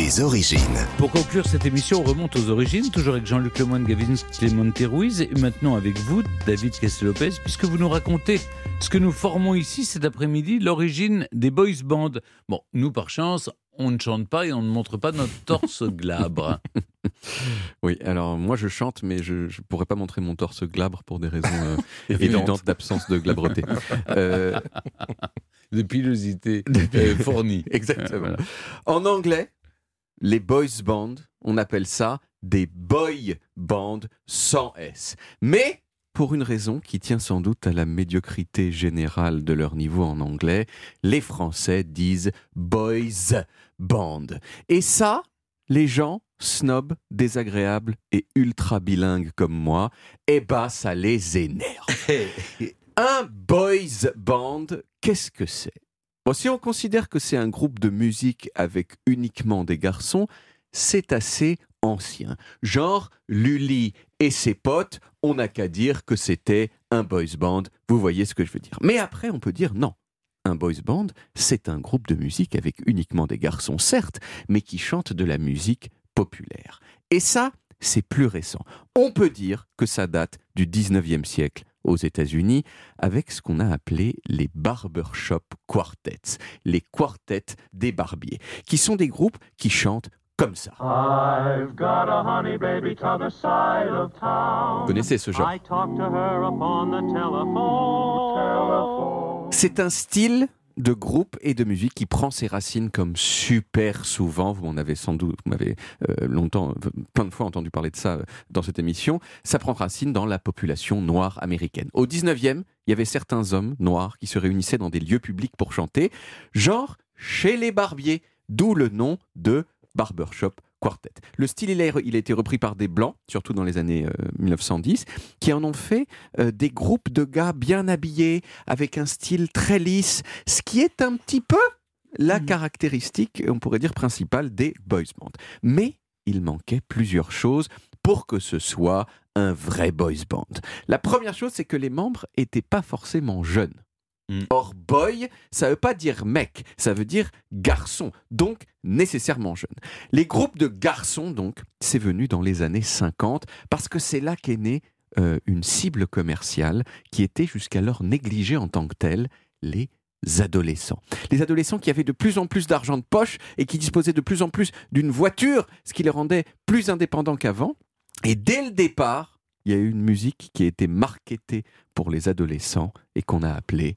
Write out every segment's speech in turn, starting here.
Les origines. Pour conclure cette émission, on remonte aux origines, toujours avec Jean-Luc Lemoyne, Gavin Clément Ruiz, et maintenant avec vous, David Castel-Lopez, puisque vous nous racontez ce que nous formons ici cet après-midi, l'origine des boys bands. Bon, nous, par chance, on ne chante pas et on ne montre pas notre torse glabre. Oui, alors moi je chante, mais je ne pourrais pas montrer mon torse glabre pour des raisons euh, évidentes d'absence de glabreté. Euh, de pilosité euh, fournie. Exactement. Voilà. En anglais, les boys bands, on appelle ça des boy bands sans S. Mais pour une raison qui tient sans doute à la médiocrité générale de leur niveau en anglais, les Français disent boys band. Et ça, les gens snobs, désagréables et ultra bilingues comme moi, eh ben ça les énerve. Un boys band, qu'est-ce que c'est? Bon, si on considère que c'est un groupe de musique avec uniquement des garçons, c'est assez ancien. Genre, Lully et ses potes, on n'a qu'à dire que c'était un boys band. Vous voyez ce que je veux dire. Mais après, on peut dire non. Un boys band, c'est un groupe de musique avec uniquement des garçons, certes, mais qui chantent de la musique populaire. Et ça, c'est plus récent. On peut dire que ça date du 19e siècle aux États-Unis avec ce qu'on a appelé les barbershop quartets, les quartets des barbiers, qui sont des groupes qui chantent comme ça. I've got a honey baby t'other side of town. Vous connaissez ce genre I talk to her upon the telephone. C'est un style de groupe et de musique qui prend ses racines comme super souvent. Vous m'en avez sans doute, vous m'avez euh, longtemps, plein de fois entendu parler de ça euh, dans cette émission. Ça prend racine dans la population noire américaine. Au 19e, il y avait certains hommes noirs qui se réunissaient dans des lieux publics pour chanter, genre chez les barbiers, d'où le nom de barbershop quartet. Le style, il a, il a été repris par des blancs, surtout dans les années euh, 1910, qui en ont fait euh, des groupes de gars bien habillés, avec un style très lisse, ce qui est un petit peu la caractéristique, on pourrait dire, principale des boys bands. Mais il manquait plusieurs choses pour que ce soit un vrai boys band. La première chose, c'est que les membres n'étaient pas forcément jeunes. Mm. Or, boy, ça veut pas dire mec, ça veut dire garçon, donc nécessairement jeune. Les groupes de garçons, donc, c'est venu dans les années 50, parce que c'est là qu'est née euh, une cible commerciale qui était jusqu'alors négligée en tant que telle, les adolescents. Les adolescents qui avaient de plus en plus d'argent de poche et qui disposaient de plus en plus d'une voiture, ce qui les rendait plus indépendants qu'avant. Et dès le départ, il y a eu une musique qui a été marketée pour les adolescents et qu'on a appelée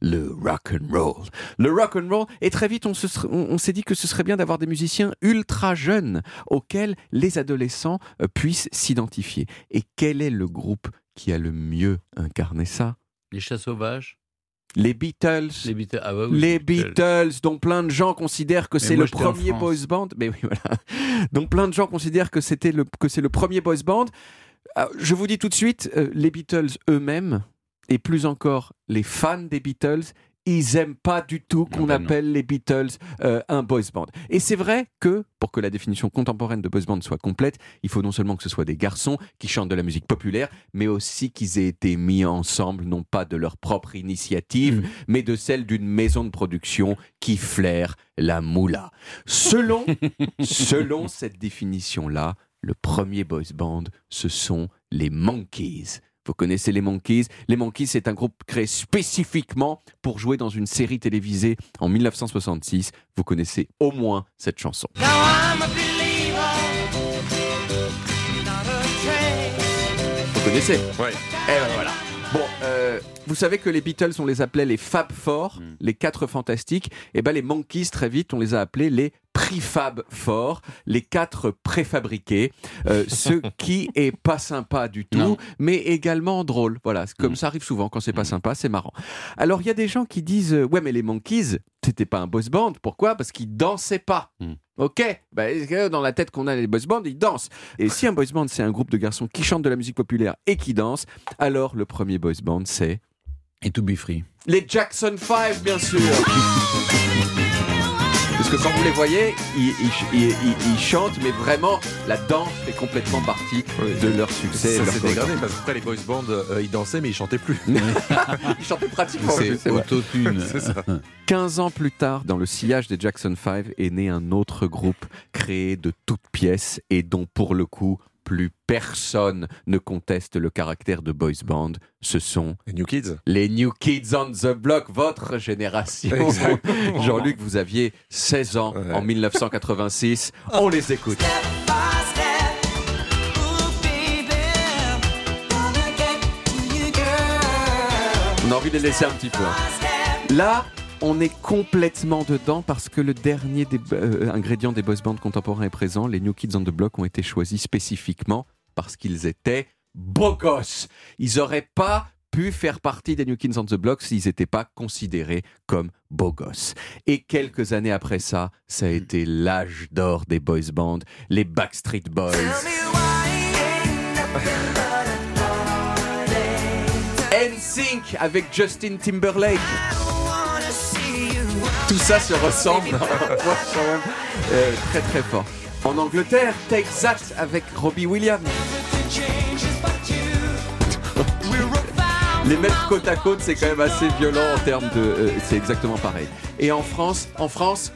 le rock and roll. Le rock and roll et très vite on se ser- on- on s'est dit que ce serait bien d'avoir des musiciens ultra jeunes auxquels les adolescents euh, puissent s'identifier. Et quel est le groupe qui a le mieux incarné ça? Les chats sauvages Les Beatles. Les Beatles. Ah bah oui, Les Beatles, dont plein de gens considèrent que c'est le premier boys band. Mais oui, voilà. Donc plein de gens considèrent que c'était le que c'est le premier boys band. Ah, Je vous dis tout de suite, euh, les Beatles eux-mêmes et plus encore les fans des Beatles, ils aiment pas du tout qu'on non. appelle les Beatles euh, un boys band. Et c'est vrai que pour que la définition contemporaine de boys band soit complète, il faut non seulement que ce soit des garçons qui chantent de la musique populaire, mais aussi qu'ils aient été mis ensemble non pas de leur propre initiative, Mm. mais de celle d'une maison de production qui flaire la moula. Selon, selon cette définition-là, le premier boys band, ce sont les Monkeys. Vous connaissez les Monkeys Les Monkeys, c'est un groupe créé spécifiquement pour jouer dans une série télévisée en 1966. Vous connaissez au moins cette chanson. Vous connaissez Ouais. Eh ben voilà. Bon, euh, vous savez que les Beatles, on les appelait les Fab Four, Mm. les quatre fantastiques. Et ben les Monkeys, très vite, on les a appelés les Prefab Four, les quatre préfabriqués. Euh, ce qui est pas sympa du tout, Non. mais également drôle. Voilà, comme Mm. ça arrive souvent quand c'est pas Mm. sympa, c'est marrant. Alors il y a des gens qui disent euh, ouais mais les Monkeys, c'était pas un boys band. Pourquoi? Parce qu'ils dansaient pas. Mm. Ok, bah, dans la tête qu'on a les boys bands, ils dansent. Et si un boys band c'est un groupe de garçons qui chantent de la musique populaire et qui dansent, alors le premier boys band c'est Et To Be Free. les Jackson 5 bien sûr. Parce que quand vous les voyez, ils, ils- ils- ils- ils chantent, mais vraiment, la danse fait complètement partie Oui. de leur succès. Ça s'est dégradé parce qu'après les boys bands euh, ils dansaient mais ils chantaient plus. Ils chantaient pratiquement plus, C'est c'est vrai. autotune. C'est ça. 15 ans plus tard, dans le sillage des Jackson 5, est né un autre groupe créé de toutes pièces et dont, pour le coup, plus personne ne conteste le caractère de boys band. Ce sont Les New Kids. les New Kids on the Block, votre génération. Jean-Luc, vous aviez 16 ans Ouais. en 1986. On les écoute. On a envie de les laisser un petit peu. hein. Là, on est complètement dedans parce que le dernier des, euh, ingrédient des boys bands contemporains est présent. Les New Kids on the Block ont été choisis spécifiquement parce qu'ils étaient beaux gosses. Ils n'auraient pas pu faire partie des New Kids on the Block s'ils n'étaient pas considérés comme beaux gosses. Et quelques années après ça, ça a été l'âge d'or des boys bands, les Backstreet Boys. NSYNC avec Justin Timberlake. Tout ça se ressemble Ouais, quand même, euh, très très fort. En Angleterre, Take That avec Robbie Williams. Les mettre côte à côte, c'est quand même assez violent en termes de. euh, c'est exactement pareil. Et en France, en France,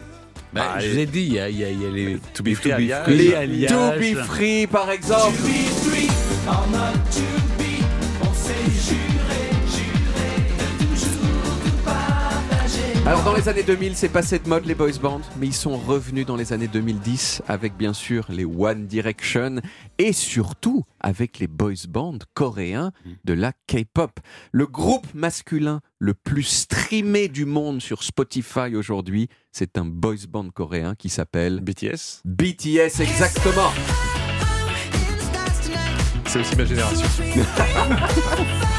Bah, Ah, je vous ai dit, il y a, il y a- il y a les To Be les Free. Free, les. To Be Free par exemple. Alors dans les années 2000, c'est passé de mode les boys bands, mais ils sont revenus dans les années 2010 avec bien sûr les One Direction et surtout avec les boys bands coréens de la K-pop. Le groupe masculin le plus streamé du monde sur Spotify aujourd'hui, c'est un boys band coréen qui s'appelle BTS. BTS exactement. C'est aussi ma génération.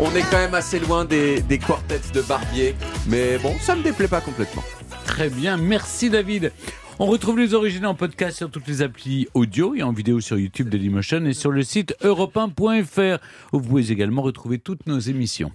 On est quand même assez loin des, quartets de Barbier, mais bon, ça me déplaît pas complètement. Très bien, merci David. On retrouve les origines en podcast sur toutes les applis audio et en vidéo sur YouTube Dailymotion et sur le site europe1.fr où vous pouvez également retrouver toutes nos émissions.